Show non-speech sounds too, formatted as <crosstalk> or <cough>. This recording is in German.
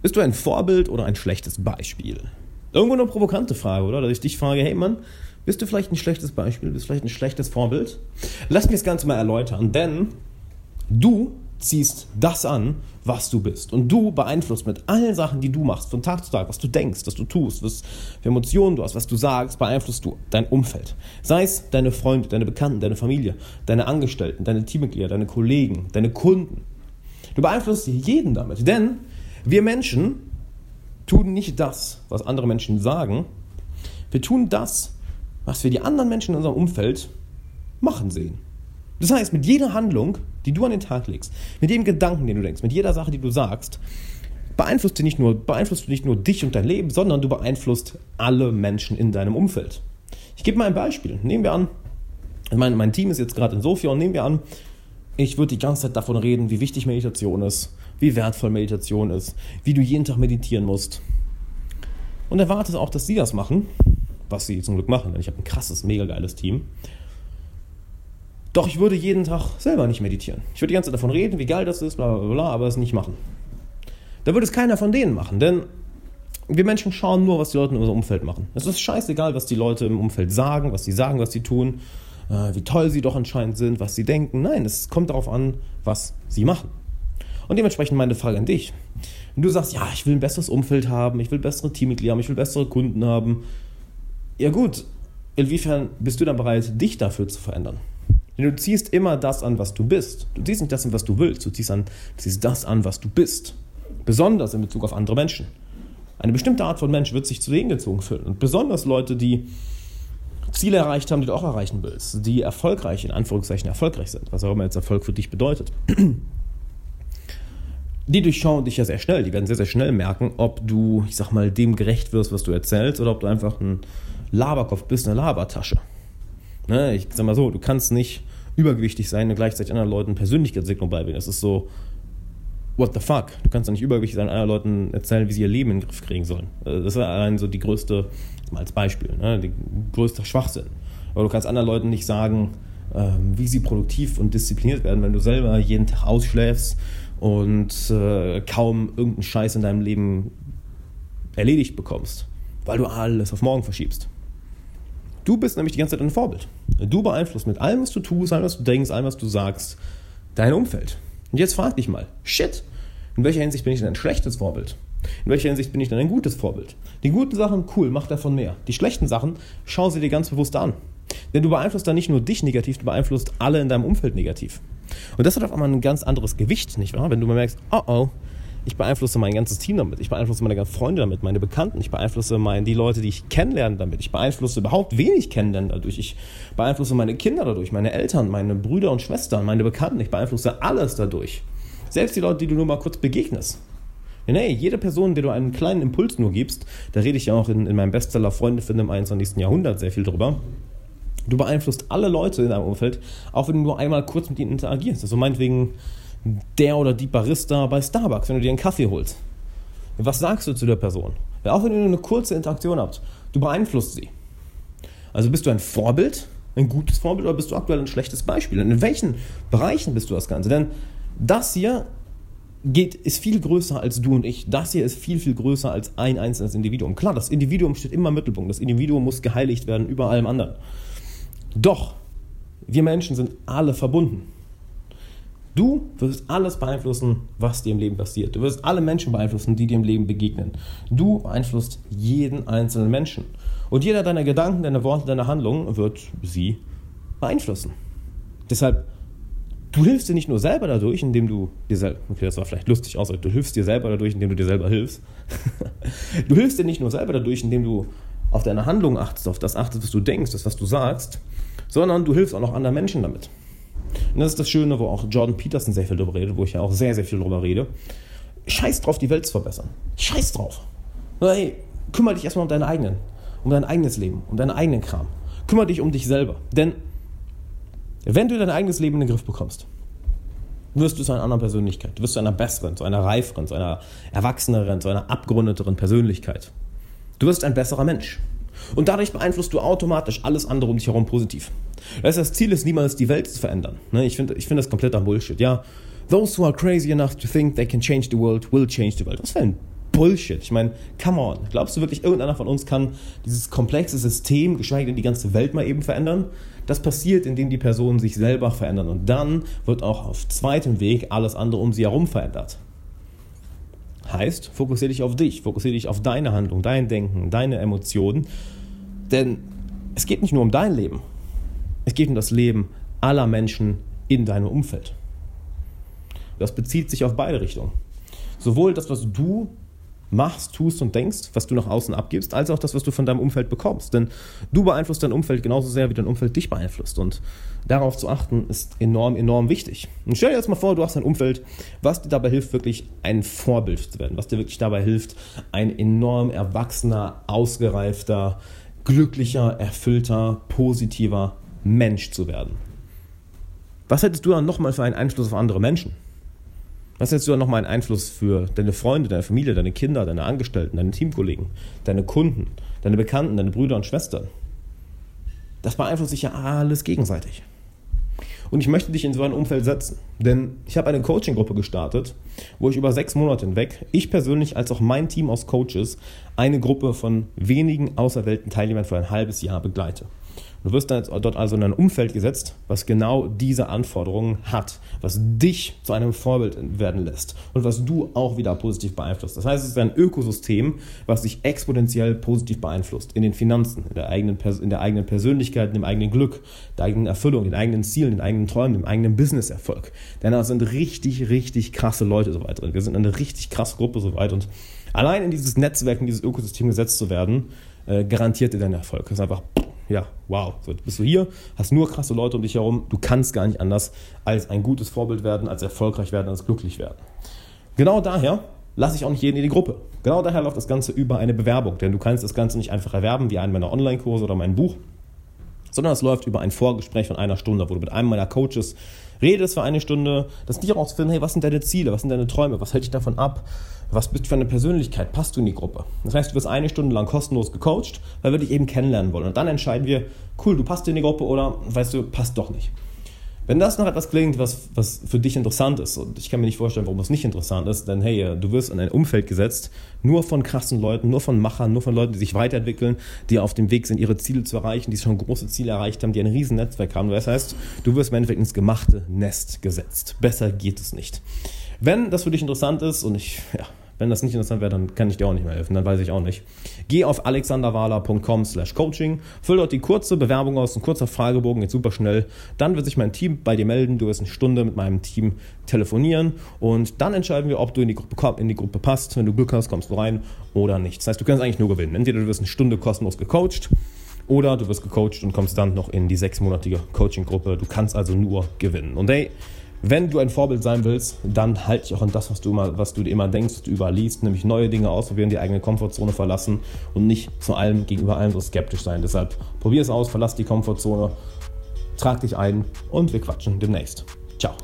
Bist du ein Vorbild oder ein schlechtes Beispiel? Irgendwo eine provokante Frage, oder? Dass ich dich frage, hey Mann, bist du vielleicht ein schlechtes Beispiel? Bist du vielleicht ein schlechtes Vorbild? Lass mich das Ganze mal erläutern, denn du ziehst das an, was du bist. Und du beeinflusst mit allen Sachen, die du machst, von Tag zu Tag, was du denkst, was du tust, was für Emotionen du hast, was du sagst, beeinflusst du dein Umfeld. Sei es deine Freunde, deine Bekannten, deine Familie, deine Angestellten, deine Teammitglieder, deine Kollegen, deine Kunden. Du beeinflusst jeden damit. Denn wir Menschen tun nicht das, was andere Menschen sagen. Wir tun das, was wir die anderen Menschen in unserem Umfeld machen sehen. Das heißt, mit jeder Handlung, die du an den Tag legst, mit jedem Gedanken, den du denkst, mit jeder Sache, die du sagst, beeinflusst du nicht nur, beeinflusst du nicht nur dich und dein Leben, sondern du beeinflusst alle Menschen in deinem Umfeld. Ich gebe mal ein Beispiel. Nehmen wir an, mein, mein Team ist jetzt gerade in Sofia und nehmen wir an, ich würde die ganze Zeit davon reden, wie wichtig Meditation ist, wie wertvoll Meditation ist, wie du jeden Tag meditieren musst. Und erwartest auch, dass sie das machen, was sie zum Glück machen, denn ich habe ein krasses, mega geiles Team. Doch ich würde jeden Tag selber nicht meditieren. Ich würde die ganze Zeit davon reden, wie geil das ist, bla bla bla, aber es nicht machen. Da würde es keiner von denen machen, denn wir Menschen schauen nur, was die Leute in unserem Umfeld machen. Es ist scheißegal, was die Leute im Umfeld sagen, was sie sagen, was sie tun, äh, wie toll sie doch anscheinend sind, was sie denken. Nein, es kommt darauf an, was sie machen. Und dementsprechend meine Frage an dich. Wenn du sagst, ja, ich will ein besseres Umfeld haben, ich will bessere Teammitglieder haben, ich will bessere Kunden haben, ja gut, inwiefern bist du dann bereit, dich dafür zu verändern? Denn du ziehst immer das an, was du bist. Du ziehst nicht das an, was du willst. Du ziehst, an, du ziehst das an, was du bist. Besonders in Bezug auf andere Menschen. Eine bestimmte Art von Mensch wird sich zu denen gezogen fühlen. Und besonders Leute, die Ziele erreicht haben, die du auch erreichen willst, die erfolgreich, in Anführungszeichen erfolgreich sind, was auch immer jetzt Erfolg für dich bedeutet. Die durchschauen dich ja sehr schnell, die werden sehr, sehr schnell merken, ob du, ich sag mal, dem gerecht wirst, was du erzählst, oder ob du einfach ein Laberkopf bist, eine Labertasche. Ne, ich sag mal so, du kannst nicht übergewichtig sein und gleichzeitig anderen Leuten Persönlichkeitsentwicklung beibringen. Das ist so, what the fuck? Du kannst doch nicht übergewichtig sein und anderen Leuten erzählen, wie sie ihr Leben in den Griff kriegen sollen. Also das ist allein so die größte, mal als Beispiel, ne, die größte Schwachsinn. Aber du kannst anderen Leuten nicht sagen, ähm, wie sie produktiv und diszipliniert werden, wenn du selber jeden Tag ausschläfst und äh, kaum irgendeinen Scheiß in deinem Leben erledigt bekommst, weil du alles auf morgen verschiebst. Du bist nämlich die ganze Zeit ein Vorbild. Du beeinflusst mit allem, was du tust, allem, was du denkst, allem, was du sagst, dein Umfeld. Und jetzt frag dich mal, shit, in welcher Hinsicht bin ich denn ein schlechtes Vorbild? In welcher Hinsicht bin ich denn ein gutes Vorbild? Die guten Sachen, cool, mach davon mehr. Die schlechten Sachen, schau sie dir ganz bewusst an. Denn du beeinflusst dann nicht nur dich negativ, du beeinflusst alle in deinem Umfeld negativ. Und das hat auf einmal ein ganz anderes Gewicht, nicht wahr? Wenn du merkst, oh oh, ich beeinflusse mein ganzes Team damit. Ich beeinflusse meine ganzen Freunde damit, meine Bekannten. Ich beeinflusse mein, die Leute, die ich kennenlerne damit. Ich beeinflusse überhaupt wenig kennenlernen dadurch. Ich beeinflusse meine Kinder dadurch, meine Eltern, meine Brüder und Schwestern, meine Bekannten. Ich beeinflusse alles dadurch. Selbst die Leute, die du nur mal kurz begegnest. Denn hey, jede Person, der du einen kleinen Impuls nur gibst, da rede ich ja auch in, in meinem Bestseller Freunde finden im 21. Jahrhundert sehr viel drüber. Du beeinflusst alle Leute in deinem Umfeld, auch wenn du nur einmal kurz mit ihnen interagierst. Also meinetwegen der oder die Barista bei Starbucks, wenn du dir einen Kaffee holst. Was sagst du zu der Person? Ja, auch wenn ihr eine kurze Interaktion habt, du beeinflusst sie. Also bist du ein Vorbild, ein gutes Vorbild oder bist du aktuell ein schlechtes Beispiel? Und in welchen Bereichen bist du das Ganze? Denn das hier geht, ist viel größer als du und ich. Das hier ist viel, viel größer als ein einzelnes Individuum. Klar, das Individuum steht immer im Mittelpunkt. Das Individuum muss geheiligt werden über allem anderen. Doch, wir Menschen sind alle verbunden. Du wirst alles beeinflussen, was dir im Leben passiert. Du wirst alle Menschen beeinflussen, die dir im Leben begegnen. Du beeinflusst jeden einzelnen Menschen. Und jeder deiner Gedanken, deiner Worte, deiner Handlungen wird sie beeinflussen. Deshalb, du hilfst dir nicht nur selber dadurch, indem du dir selber, okay, das war vielleicht lustig aus, du hilfst dir selber dadurch, indem du dir selber hilfst. <laughs> du hilfst dir nicht nur selber dadurch, indem du auf deine Handlungen achtest, auf das achtest, was du denkst, das, was du sagst, sondern du hilfst auch noch anderen Menschen damit. Und das ist das Schöne, wo auch Jordan Peterson sehr viel darüber redet, wo ich ja auch sehr, sehr viel darüber rede. Scheiß drauf, die Welt zu verbessern. Scheiß drauf. Hey, kümmere dich erstmal um deinen eigenen, um dein eigenes Leben, um deinen eigenen Kram. Kümmere dich um dich selber. Denn wenn du dein eigenes Leben in den Griff bekommst, wirst du zu einer anderen Persönlichkeit. Du wirst zu einer besseren, zu einer reiferen, zu einer erwachseneren, zu einer abgerundeteren Persönlichkeit. Du wirst ein besserer Mensch. Und dadurch beeinflusst du automatisch alles andere um dich herum positiv. Das, Ziel ist niemals, die Welt zu verändern. Ne, ich finde ich find das kompletter Bullshit. Ja, those who are crazy enough to think they can change the world will change the world. Was für ein Bullshit. Ich meine, come on. Glaubst du wirklich, irgendeiner von uns kann dieses komplexe System, geschweige denn die ganze Welt mal eben verändern? Das passiert, indem die Personen sich selber verändern. Und dann wird auch auf zweitem Weg alles andere um sie herum verändert. Heißt, fokussiere dich auf dich, fokussiere dich auf deine Handlung, dein Denken, deine Emotionen. Denn es geht nicht nur um dein Leben. Es geht um das Leben aller Menschen in deinem Umfeld. Das bezieht sich auf beide Richtungen. Sowohl das, was du machst, tust und denkst, was du nach außen abgibst, als auch das, was du von deinem Umfeld bekommst. Denn du beeinflusst dein Umfeld genauso sehr, wie dein Umfeld dich beeinflusst. Und darauf zu achten, ist enorm, enorm wichtig. Und stell dir jetzt mal vor, du hast ein Umfeld, was dir dabei hilft, wirklich ein Vorbild zu werden, was dir wirklich dabei hilft, ein enorm erwachsener, ausgereifter, glücklicher, erfüllter, positiver Mensch zu werden. Was hättest du dann nochmal für einen Einfluss auf andere Menschen? Was hättest du dann nochmal einen Einfluss für deine Freunde, deine Familie, deine Kinder, deine Angestellten, deine Teamkollegen, deine Kunden, deine Bekannten, deine Brüder und Schwestern? Das beeinflusst sich ja alles gegenseitig. Und ich möchte dich in so ein Umfeld setzen. Denn ich habe eine Coaching-Gruppe gestartet, wo ich über sechs Monate hinweg, ich persönlich als auch mein Team aus Coaches, eine Gruppe von wenigen auserwählten Teilnehmern für ein halbes Jahr begleite. Du wirst dort also in ein Umfeld gesetzt, was genau diese Anforderungen hat, was dich zu einem Vorbild werden lässt und was du auch wieder positiv beeinflusst. Das heißt, es ist ein Ökosystem, was dich exponentiell positiv beeinflusst in den Finanzen, in der eigenen, in der eigenen Persönlichkeit, in dem eigenen Glück, der eigenen Erfüllung, den eigenen Zielen, den eigenen Träumen, dem eigenen Businesserfolg. Denn da sind richtig, richtig krasse Leute so weit drin. Wir sind eine richtig krasse Gruppe so weit und allein in dieses Netzwerk, in dieses Ökosystem gesetzt zu werden, äh, garantiert dir deinen Erfolg. Das ist einfach ja, wow, so jetzt bist du hier, hast nur krasse Leute um dich herum, du kannst gar nicht anders als ein gutes Vorbild werden, als erfolgreich werden, als glücklich werden. Genau daher lasse ich auch nicht jeden in die Gruppe. Genau daher läuft das Ganze über eine Bewerbung, denn du kannst das Ganze nicht einfach erwerben wie einen meiner Online-Kurse oder mein Buch, sondern es läuft über ein Vorgespräch von einer Stunde, wo du mit einem meiner Coaches redest für eine Stunde, das dich auch ausfinden, hey, was sind deine Ziele, was sind deine Träume, was hält dich davon ab, was bist du für eine Persönlichkeit, passt du in die Gruppe. Das heißt, du wirst eine Stunde lang kostenlos gecoacht, weil wir dich eben kennenlernen wollen. Und dann entscheiden wir, cool, du passt in die Gruppe oder, weißt du, passt doch nicht. Wenn das noch etwas klingt, was, was für dich interessant ist, und ich kann mir nicht vorstellen, warum es nicht interessant ist, denn hey, du wirst in ein Umfeld gesetzt, nur von krassen Leuten, nur von Machern, nur von Leuten, die sich weiterentwickeln, die auf dem Weg sind, ihre Ziele zu erreichen, die schon große Ziele erreicht haben, die ein riesen Netzwerk haben. Das heißt, du wirst im Endeffekt ins gemachte Nest gesetzt. Besser geht es nicht. Wenn das für dich interessant ist, und ich, ja, wenn das nicht interessant wäre, dann kann ich dir auch nicht mehr helfen, dann weiß ich auch nicht. Geh auf alexanderwala.com slash coaching, füll dort die kurze Bewerbung aus, ein kurzer Fragebogen, geht super schnell. Dann wird sich mein Team bei dir melden, du wirst eine Stunde mit meinem Team telefonieren und dann entscheiden wir, ob du in die Gruppe, in die Gruppe passt. Wenn du Glück hast, kommst du rein oder nicht. Das heißt, du kannst eigentlich nur gewinnen. Entweder du wirst eine Stunde kostenlos gecoacht oder du wirst gecoacht und kommst dann noch in die sechsmonatige Coaching-Gruppe. Du kannst also nur gewinnen. Und hey, wenn du ein Vorbild sein willst, dann halt dich auch an das, was du, immer, was du dir immer denkst, was überliest, nämlich neue Dinge ausprobieren, die eigene Komfortzone verlassen und nicht zu allem gegenüber allem so skeptisch sein. Deshalb probier es aus, verlass die Komfortzone, trag dich ein und wir quatschen demnächst. Ciao.